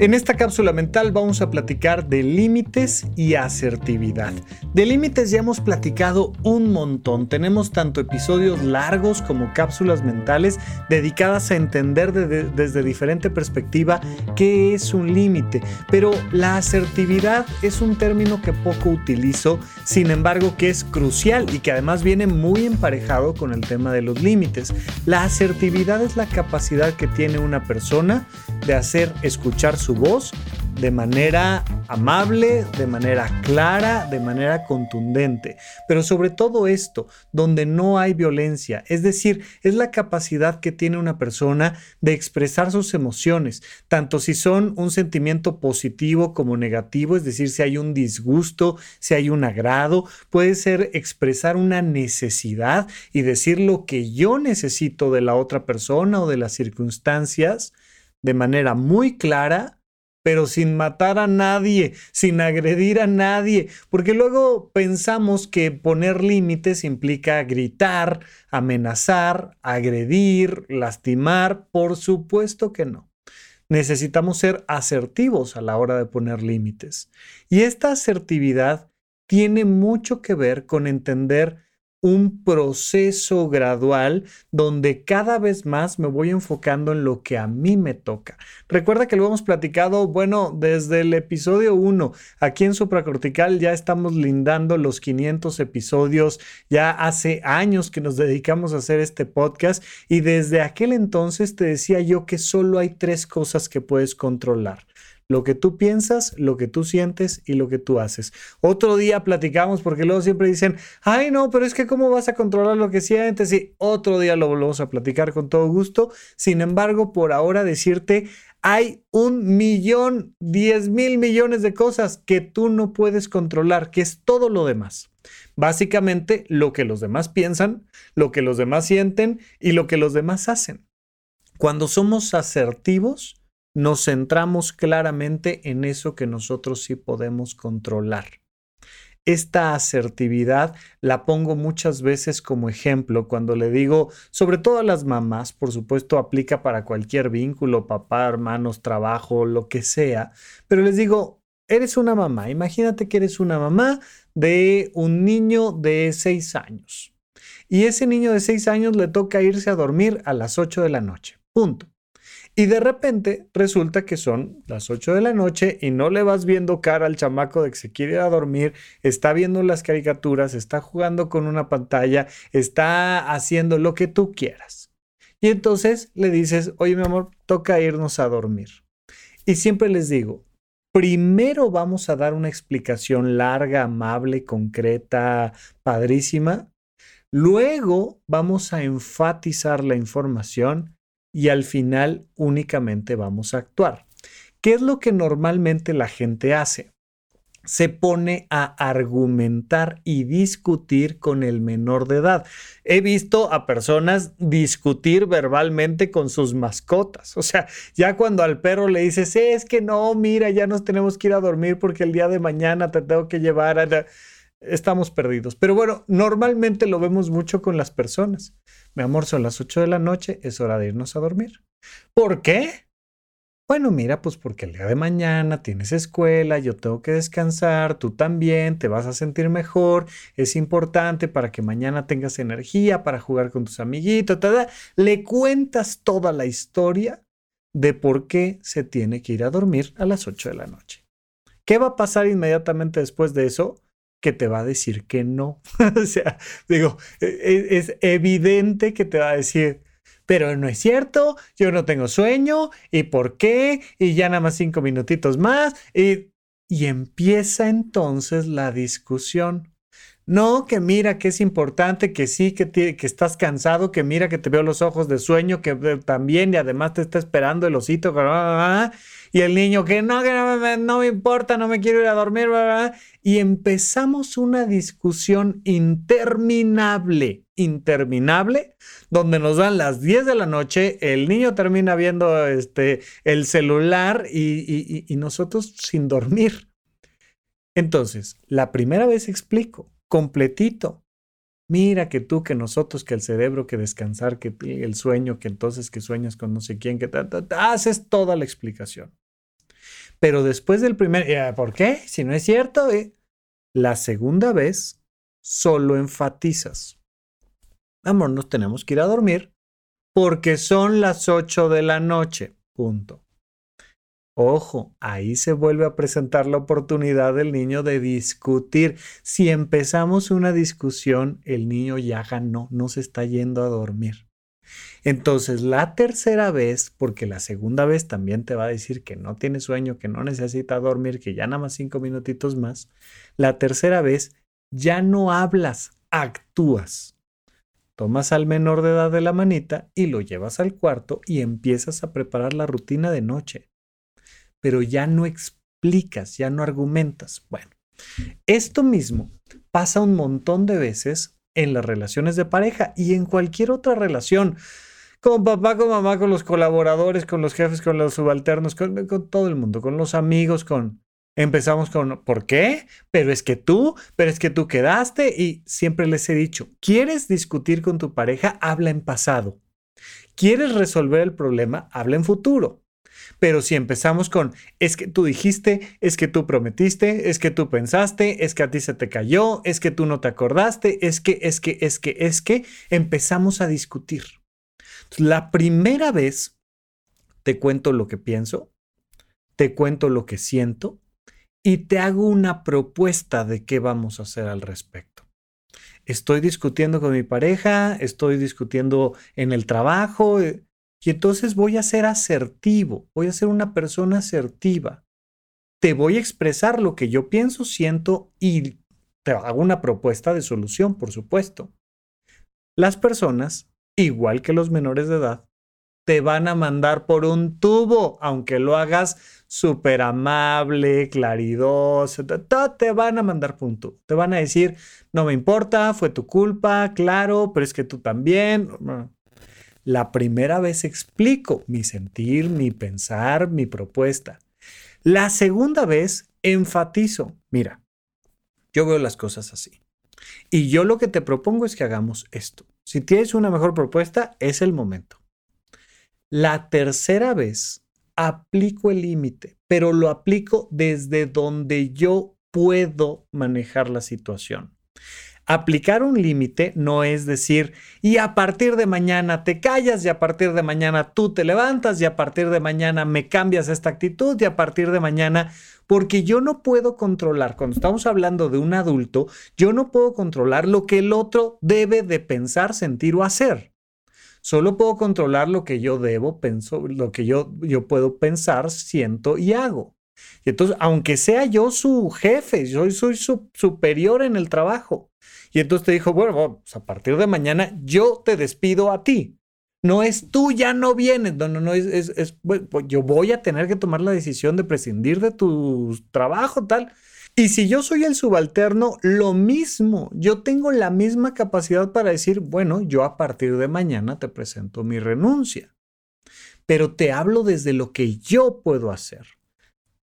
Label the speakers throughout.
Speaker 1: En esta cápsula mental vamos a platicar de límites y asertividad. De límites ya hemos platicado un montón. Tenemos tanto episodios largos como cápsulas mentales dedicadas a entender desde diferente perspectiva qué es un límite. Pero la asertividad es un término que poco utilizo, sin embargo que es crucial y que además viene muy emparejado con el tema de los límites. La asertividad es la capacidad que tiene una persona de hacer escuchar su voz de manera amable, de manera clara, de manera contundente. Pero sobre todo esto, donde no hay violencia, es decir, es la capacidad que tiene una persona de expresar sus emociones, tanto si son un sentimiento positivo como negativo, es decir, si hay un disgusto, si hay un agrado, puede ser expresar una necesidad y decir lo que yo necesito de la otra persona o de las circunstancias de manera muy clara, pero sin matar a nadie, sin agredir a nadie, porque luego pensamos que poner límites implica gritar, amenazar, agredir, lastimar, por supuesto que no. Necesitamos ser asertivos a la hora de poner límites. Y esta asertividad tiene mucho que ver con entender un proceso gradual donde cada vez más me voy enfocando en lo que a mí me toca. Recuerda que lo hemos platicado, bueno, desde el episodio 1, aquí en Supracortical ya estamos lindando los 500 episodios, ya hace años que nos dedicamos a hacer este podcast y desde aquel entonces te decía yo que solo hay tres cosas que puedes controlar lo que tú piensas, lo que tú sientes y lo que tú haces. Otro día platicamos porque luego siempre dicen, ay no, pero es que cómo vas a controlar lo que sientes y otro día lo volvemos a platicar con todo gusto. Sin embargo, por ahora decirte, hay un millón, diez mil millones de cosas que tú no puedes controlar, que es todo lo demás. Básicamente lo que los demás piensan, lo que los demás sienten y lo que los demás hacen. Cuando somos asertivos, nos centramos claramente en eso que nosotros sí podemos controlar. Esta asertividad la pongo muchas veces como ejemplo cuando le digo, sobre todo a las mamás, por supuesto aplica para cualquier vínculo, papá, hermanos, trabajo, lo que sea, pero les digo, eres una mamá, imagínate que eres una mamá de un niño de seis años y ese niño de seis años le toca irse a dormir a las 8 de la noche, punto. Y de repente resulta que son las 8 de la noche y no le vas viendo cara al chamaco de que se quiere ir a dormir, está viendo las caricaturas, está jugando con una pantalla, está haciendo lo que tú quieras. Y entonces le dices, oye mi amor, toca irnos a dormir. Y siempre les digo, primero vamos a dar una explicación larga, amable, concreta, padrísima. Luego vamos a enfatizar la información y al final únicamente vamos a actuar. ¿Qué es lo que normalmente la gente hace? Se pone a argumentar y discutir con el menor de edad. He visto a personas discutir verbalmente con sus mascotas. O sea, ya cuando al perro le dices, es que no, mira, ya nos tenemos que ir a dormir porque el día de mañana te tengo que llevar a estamos perdidos. Pero bueno, normalmente lo vemos mucho con las personas. Mi amor, son las 8 de la noche, es hora de irnos a dormir. ¿Por qué? Bueno, mira, pues porque el día de mañana tienes escuela, yo tengo que descansar, tú también, te vas a sentir mejor, es importante para que mañana tengas energía para jugar con tus amiguitos, le cuentas toda la historia de por qué se tiene que ir a dormir a las 8 de la noche. ¿Qué va a pasar inmediatamente después de eso? Que te va a decir que no. o sea, digo, e, es, evidente que te va a decir, pero no es cierto, yo no tengo sueño, ¿y por qué? Y ya nada más cinco minutitos más. Y, y empieza entonces la discusión. No, que mira que es importante, que sí, que, que estás cansado, que mira que te veo los ojos de sueño, que eh, también y además te está esperando el osito. Y el niño que no, que no, me importa, no me quiero ir a dormir. Y empezamos una discusión interminable, interminable, donde nos dan las 10 de la noche, el niño termina viendo este, el celular y nosotros sin dormir. Entonces, la primera vez explico completito. Mira que tú, que nosotros, que el cerebro, que descansar, que el sueño, que entonces que sueñas con no sé quién, que haces toda la explicación. Pero después del primer, ¿por qué? Si no es cierto, eh". la segunda vez solo enfatizas. Amor, nos tenemos que ir a dormir porque son las 8 de la noche. Punto. Ojo, ahí se vuelve a presentar la oportunidad del niño de discutir. Si empezamos una discusión, el niño ya ganó, no se está yendo a dormir. Entonces, la tercera vez, porque la segunda vez también te va a decir que no tiene sueño, que no necesita dormir, que ya nada más cinco minutitos más, la tercera vez ya no hablas, actúas. Tomas al menor de edad de la manita y lo llevas al cuarto y empiezas a preparar la rutina de noche. Pero ya no explicas, ya no argumentas. Bueno, esto mismo pasa un montón de veces en las relaciones de pareja y en cualquier otra relación. Con papá, con mamá, con los colaboradores, con los jefes, con los subalternos, con, con todo el mundo, con los amigos, con... Empezamos con, ¿por qué? Pero es que tú, pero es que tú quedaste y siempre les he dicho, ¿quieres discutir con tu pareja? Habla en pasado. ¿Quieres resolver el problema? Habla en futuro. Pero si empezamos con, es que tú dijiste, es que tú prometiste, es que tú pensaste, es que a ti se te cayó, es que tú no te acordaste, es que, es que, es que, es que, empezamos a discutir. La primera vez te cuento lo que pienso, te cuento lo que siento y te hago una propuesta de qué vamos a hacer al respecto. Estoy discutiendo con mi pareja, estoy discutiendo en el trabajo, eh, y entonces voy a ser asertivo, voy a ser una persona asertiva. Te voy a expresar lo que yo pienso, siento y te hago una propuesta de solución, por supuesto. Las personas, igual que los menores de edad, te van a mandar por un tubo, aunque lo hagas súper amable, claridoso, te van a mandar por un tubo. Te van a decir, no me importa, fue tu culpa, claro, pero es que tú también. La primera vez explico mi sentir, mi pensar, mi propuesta. La segunda vez enfatizo, mira, yo veo las cosas así. Y yo lo que te propongo es que hagamos esto. Si tienes una mejor propuesta, es el momento. La tercera vez aplico el límite, pero lo aplico desde donde yo puedo manejar la situación. Aplicar un límite no es decir, y a partir de mañana te callas, y a partir de mañana tú te levantas, y a partir de mañana me cambias esta actitud, y a partir de mañana, porque yo no puedo controlar, cuando estamos hablando de un adulto, yo no puedo controlar lo que el otro debe de pensar, sentir o hacer. Solo puedo controlar lo que yo debo, penso, lo que yo, yo puedo pensar, siento y hago. Y entonces, aunque sea yo su jefe, yo soy su superior en el trabajo, y entonces te dijo, bueno, pues, a partir de mañana yo te despido a ti. No es tú, ya no vienes. No, no, no, es, es, pues, yo voy a tener que tomar la decisión de prescindir de tu trabajo, tal. Y si yo soy el subalterno, lo mismo. Yo tengo la misma capacidad para decir, bueno, yo a partir de mañana te presento mi renuncia. Pero te hablo desde lo que yo puedo hacer.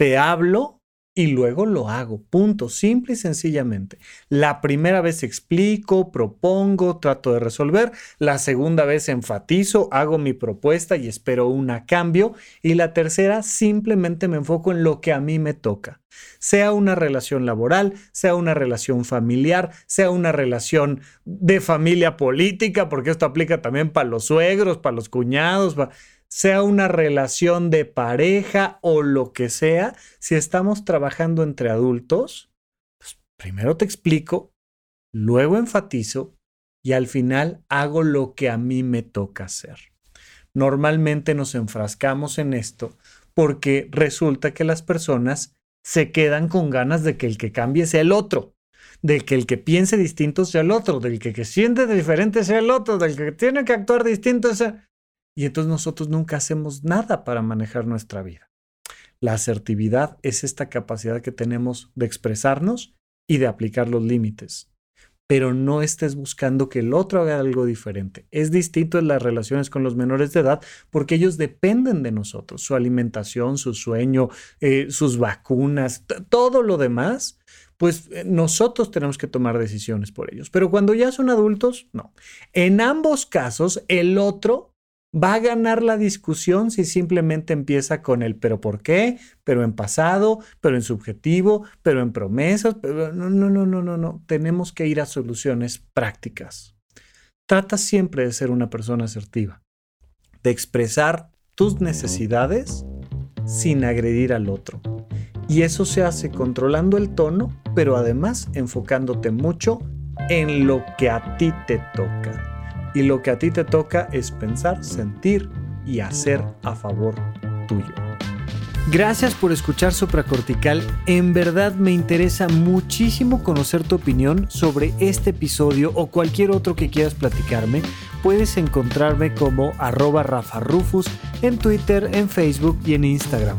Speaker 1: Te hablo y luego lo hago. Punto. Simple y sencillamente. La primera vez explico, propongo, trato de resolver. La segunda vez enfatizo, hago mi propuesta y espero un cambio. Y la tercera simplemente me enfoco en lo que a mí me toca. Sea una relación laboral, sea una relación familiar, sea una relación de familia política, porque esto aplica también para los suegros, para los cuñados, para sea una relación de pareja o lo que sea, si estamos trabajando entre adultos, pues primero te explico, luego enfatizo y al final hago lo que a mí me toca hacer. Normalmente nos enfrascamos en esto porque resulta que las personas se quedan con ganas de que el que cambie sea el otro, de que el que piense distinto sea el otro, del que, que siente diferente sea el otro, del que tiene que actuar distinto sea... Y entonces nosotros nunca hacemos nada para manejar nuestra vida. La asertividad es esta capacidad que tenemos de expresarnos y de aplicar los límites. Pero no estés buscando que el otro haga algo diferente. Es distinto en las relaciones con los menores de edad porque ellos dependen de nosotros. Su alimentación, su sueño, eh, sus vacunas, todo lo demás pues eh, nosotros tenemos que tomar decisiones por ellos. Pero cuando ya son adultos, no. En ambos casos, el otro Va a ganar la discusión si simplemente empieza con el pero por qué, pero en pasado, pero en subjetivo, pero en promesas. Pero no, no, no, no, no, no. Tenemos que ir a soluciones prácticas. Trata siempre de ser una persona asertiva, de expresar tus necesidades sin agredir al otro. Y eso se hace controlando el tono, pero además enfocándote mucho en lo que a ti te toca. Y lo que a ti te toca es pensar, sentir y hacer a favor tuyo. Gracias por escuchar Supracortical. En verdad me interesa muchísimo conocer tu opinión sobre este episodio o cualquier otro que quieras platicarme. Puedes encontrarme como arroba Rafa Rufus en Twitter, en Facebook y en Instagram.